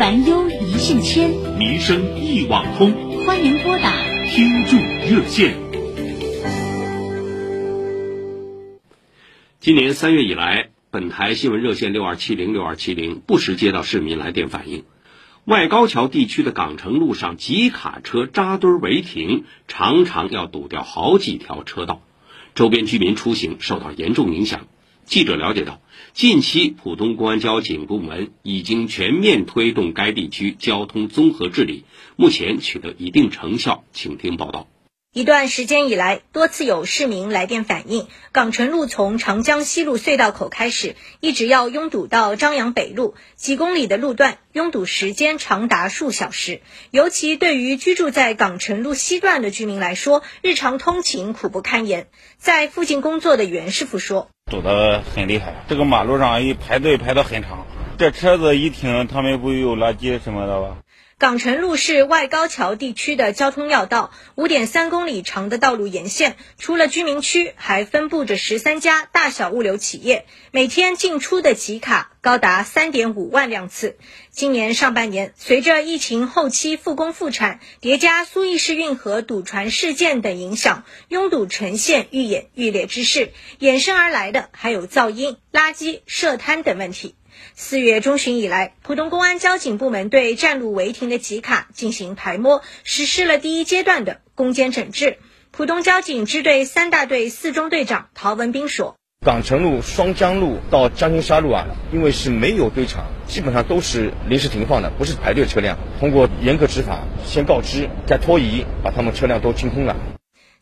烦忧一线牵，民生一网通。欢迎拨打听众热线。今年三月以来，本台新闻热线六二七零六二七零不时接到市民来电反映，外高桥地区的港城路上集卡车扎堆违停，常常要堵掉好几条车道，周边居民出行受到严重影响。记者了解到，近期浦东公安交警部门已经全面推动该地区交通综合治理，目前取得一定成效。请听报道。一段时间以来，多次有市民来电反映，港城路从长江西路隧道口开始，一直要拥堵到张杨北路，几公里的路段拥堵时间长达数小时。尤其对于居住在港城路西段的居民来说，日常通勤苦不堪言。在附近工作的袁师傅说。堵得很厉害，这个马路上一排队排得很长，这车子一停，他们不有垃圾什么的吧？港城路是外高桥地区的交通要道，五点三公里长的道路沿线，除了居民区，还分布着十三家大小物流企业，每天进出的集卡高达三点五万辆次。今年上半年，随着疫情后期复工复产，叠加苏伊士运河堵船事件等影响，拥堵呈现愈演愈烈之势，衍生而来的还有噪音、垃圾、设摊等问题。四月中旬以来，浦东公安交警部门对占路违停的集卡进行排摸，实施了第一阶段的攻坚整治。浦东交警支队三大队四中队长陶文斌说：“港城路、双江路到江心沙路啊，因为是没有堆场，基本上都是临时停放的，不是排队车辆。通过严格执法，先告知，再拖移，把他们车辆都清空了。”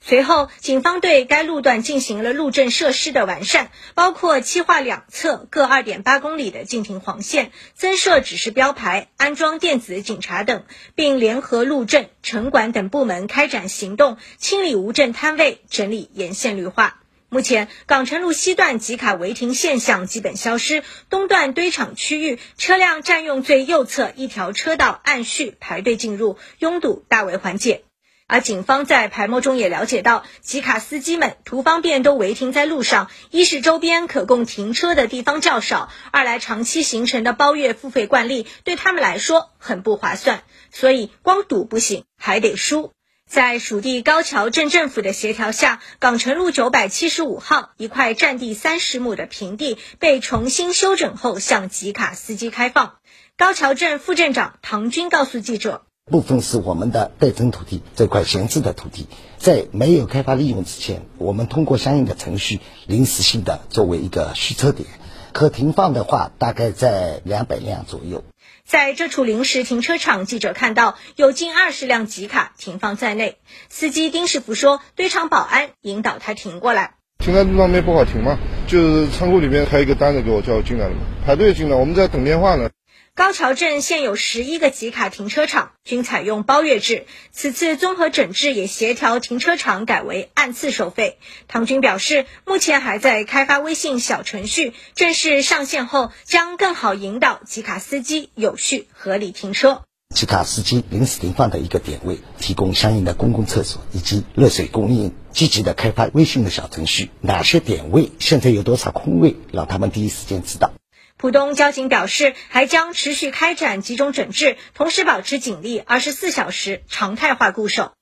随后，警方对该路段进行了路政设施的完善，包括漆划两侧各二点八公里的禁停黄线，增设指示标牌，安装电子警察等，并联合路政、城管等部门开展行动，清理无证摊位，整理沿线绿化。目前，港城路西段集卡违停现象基本消失，东段堆场区域车辆占用最右侧一条车道按序排队进入，拥堵大为缓解。而警方在排摸中也了解到，集卡司机们图方便都违停在路上，一是周边可供停车的地方较少，二来长期形成的包月付费惯例对他们来说很不划算，所以光堵不行，还得输。在属地高桥镇政府的协调下，港城路九百七十五号一块占地三十亩的平地被重新修整后向集卡司机开放。高桥镇副镇长唐军告诉记者。部分是我们的待征土地，这块闲置的土地，在没有开发利用之前，我们通过相应的程序，临时性的作为一个蓄车点，可停放的话，大概在两百辆左右。在这处临时停车场，记者看到有近二十辆集卡停放在内。司机丁师傅说，堆场保安引导他停过来。停在路上面不好停吗，就是仓库里面开一个单子给我叫我进来了嘛，排队进来，我们在等电话呢。高桥镇现有十一个集卡停车场，均采用包月制。此次综合整治也协调停车场改为按次收费。唐军表示，目前还在开发微信小程序，正式上线后将更好引导集卡司机有序合理停车。集卡司机临时停放的一个点位，提供相应的公共厕所以及热水供应。积极的开发微信的小程序，哪些点位现在有多少空位，让他们第一时间知道。浦东交警表示，还将持续开展集中整治，同时保持警力二十四小时常态化固守。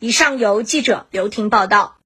以上由记者刘婷报道。